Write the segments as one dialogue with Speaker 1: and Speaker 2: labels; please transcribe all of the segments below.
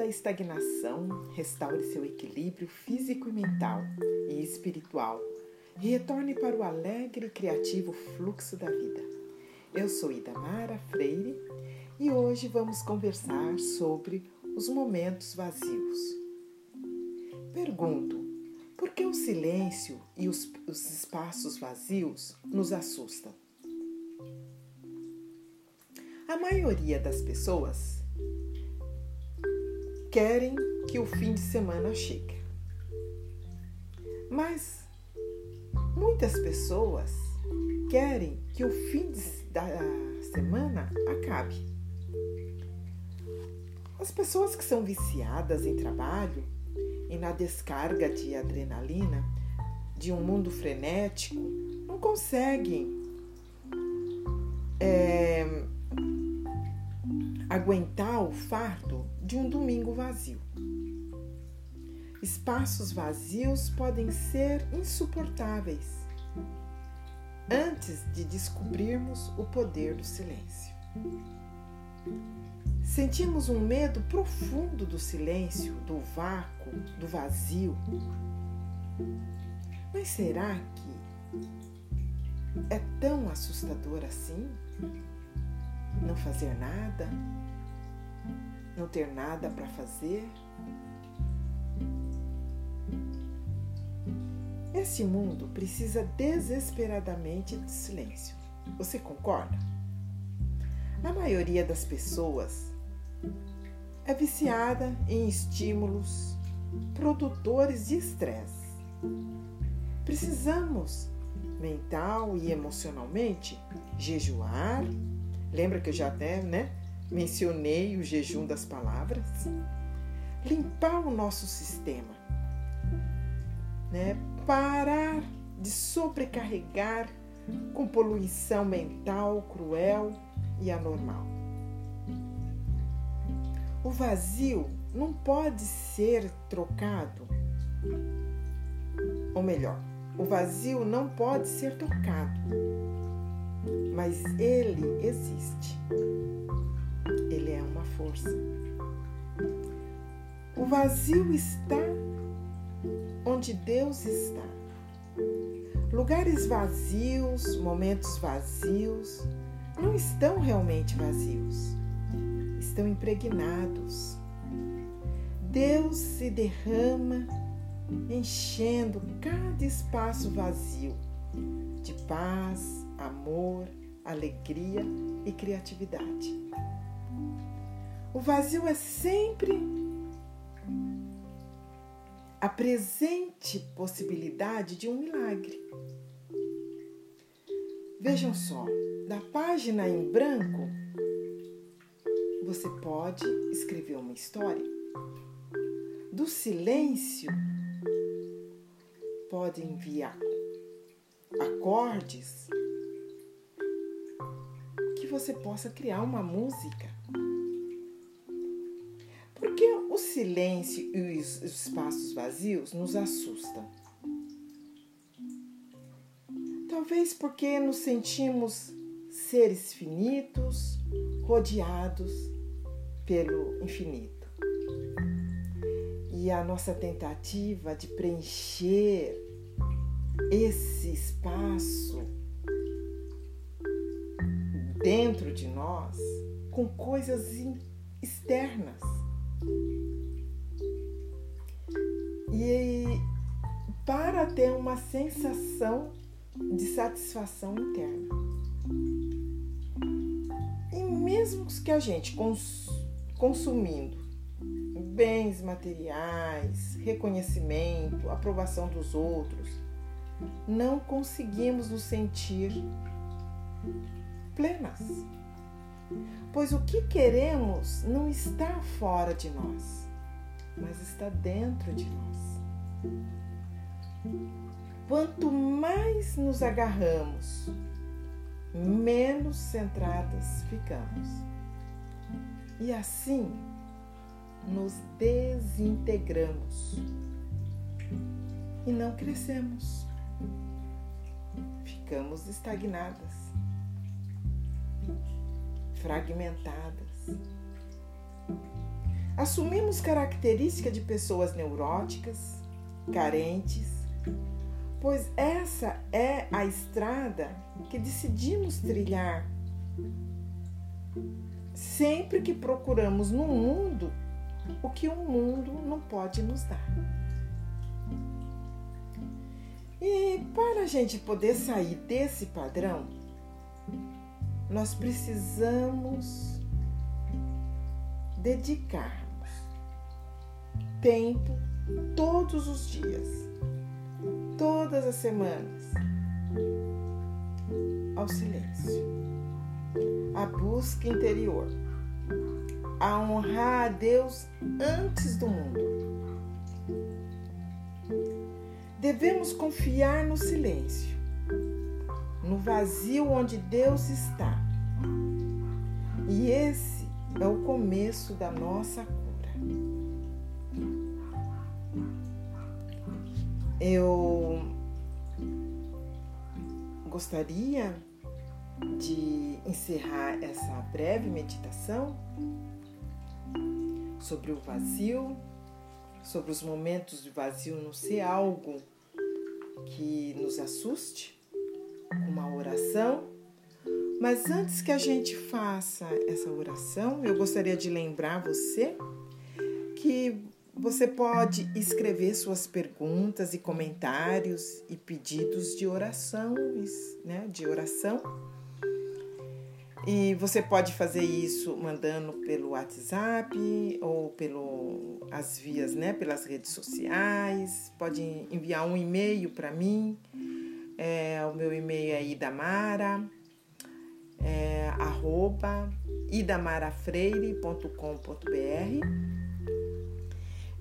Speaker 1: da estagnação, restaure seu equilíbrio físico e mental e espiritual e retorne para o alegre e criativo fluxo da vida. Eu sou Idamara Freire e hoje vamos conversar sobre os momentos vazios. Pergunto: por que o silêncio e os, os espaços vazios nos assustam? A maioria das pessoas querem que o fim de semana chegue. Mas muitas pessoas querem que o fim da semana acabe. As pessoas que são viciadas em trabalho e na descarga de adrenalina de um mundo frenético não conseguem é, aguentar o fardo de um domingo vazio. Espaços vazios podem ser insuportáveis antes de descobrirmos o poder do silêncio. Sentimos um medo profundo do silêncio, do vácuo, do vazio. Mas será que é tão assustador assim? Não fazer nada? Não ter nada para fazer? Esse mundo precisa desesperadamente de silêncio. Você concorda? A maioria das pessoas é viciada em estímulos produtores de estresse. Precisamos, mental e emocionalmente, jejuar. Lembra que eu já até né, mencionei o jejum das palavras? Limpar o nosso sistema né? parar de sobrecarregar com poluição mental cruel e anormal. O vazio não pode ser trocado, ou melhor, o vazio não pode ser tocado, mas ele existe. Força. O vazio está onde Deus está. Lugares vazios, momentos vazios, não estão realmente vazios, estão impregnados. Deus se derrama, enchendo cada espaço vazio de paz, amor, alegria e criatividade. O vazio é sempre a presente possibilidade de um milagre. Vejam só, da página em branco, você pode escrever uma história. Do silêncio, pode enviar acordes que você possa criar uma música silêncio e os espaços vazios nos assustam. Talvez porque nos sentimos seres finitos, rodeados pelo infinito. E a nossa tentativa de preencher esse espaço dentro de nós com coisas externas e para ter uma sensação de satisfação interna. E mesmo que a gente cons consumindo bens materiais, reconhecimento, aprovação dos outros, não conseguimos nos sentir plenas. Pois o que queremos não está fora de nós, mas está dentro de nós. Quanto mais nos agarramos, menos centradas ficamos. E assim nos desintegramos e não crescemos. Ficamos estagnadas fragmentadas. Assumimos característica de pessoas neuróticas, carentes, pois essa é a estrada que decidimos trilhar sempre que procuramos no mundo o que o mundo não pode nos dar. E para a gente poder sair desse padrão, nós precisamos dedicarmos tempo todos os dias, todas as semanas, ao silêncio, à busca interior, a honrar a Deus antes do mundo. Devemos confiar no silêncio, no vazio onde Deus está. E esse é o começo da nossa cura. Eu gostaria de encerrar essa breve meditação sobre o vazio, sobre os momentos de vazio não ser algo que nos assuste, uma oração. Mas antes que a gente faça essa oração, eu gostaria de lembrar você que você pode escrever suas perguntas e comentários e pedidos de oração, né, de oração. E você pode fazer isso mandando pelo WhatsApp ou pelo as vias, né, pelas redes sociais. Pode enviar um e-mail para mim. É, o meu e-mail é idamara é, arroba idamarafreire.com.br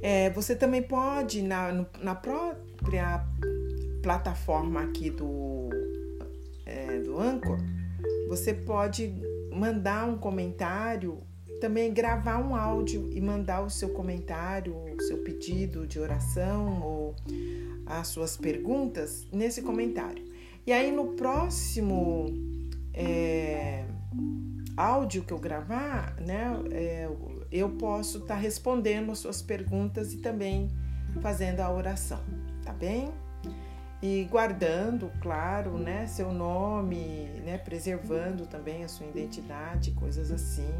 Speaker 1: é, você também pode, na, na própria plataforma aqui do, é, do Anchor, você pode mandar um comentário, também gravar um áudio e mandar o seu comentário, o seu pedido de oração ou as suas perguntas nesse comentário. E aí no próximo é, áudio que eu gravar, né, é, eu posso estar tá respondendo as suas perguntas e também fazendo a oração, tá bem? E guardando, claro, né, seu nome, né, preservando também a sua identidade, coisas assim,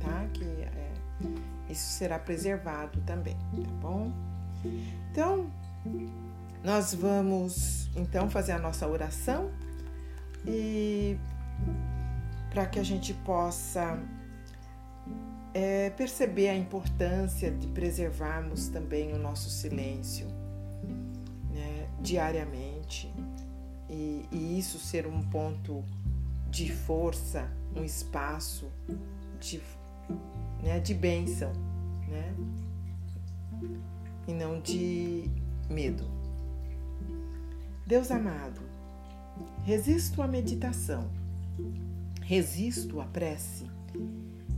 Speaker 1: tá? Que é, isso será preservado também, tá bom? Então, nós vamos então fazer a nossa oração e para que a gente possa é, perceber a importância de preservarmos também o nosso silêncio né, diariamente e, e, isso ser um ponto de força, um espaço de, né, de bênção, né, e não de medo. Deus amado, resisto à meditação, resisto à prece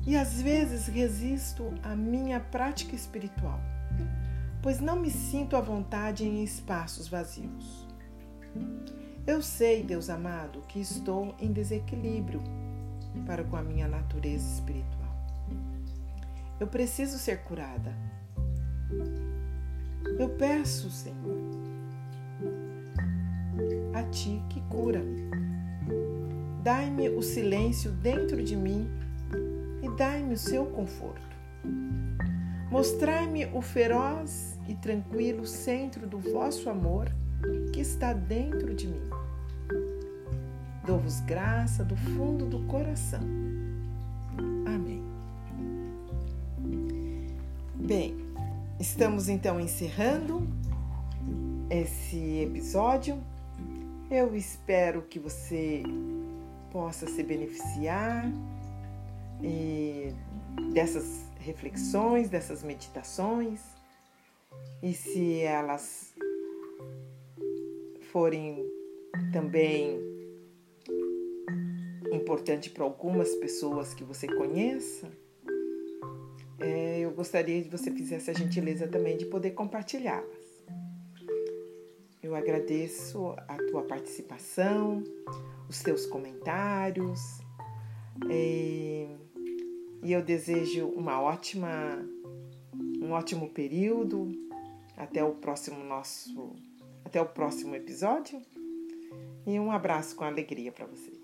Speaker 1: e às vezes resisto à minha prática espiritual, pois não me sinto à vontade em espaços vazios. Eu sei, Deus amado, que estou em desequilíbrio para com a minha natureza espiritual. Eu preciso ser curada. Eu peço, Senhor, a Ti que cura-me. Dai-me o silêncio dentro de mim e dai-me o seu conforto. Mostrai-me o feroz e tranquilo centro do vosso amor que está dentro de mim. Dou-vos graça do fundo do coração. Amém. Bem, estamos então encerrando esse episódio. Eu espero que você possa se beneficiar dessas reflexões, dessas meditações. E se elas forem também importante para algumas pessoas que você conheça, é, eu gostaria que você fizesse a gentileza também de poder compartilhá-las. Eu agradeço a tua participação, os teus comentários. É, e eu desejo uma ótima um ótimo período. Até o próximo nosso, até o próximo episódio. E um abraço com alegria para vocês.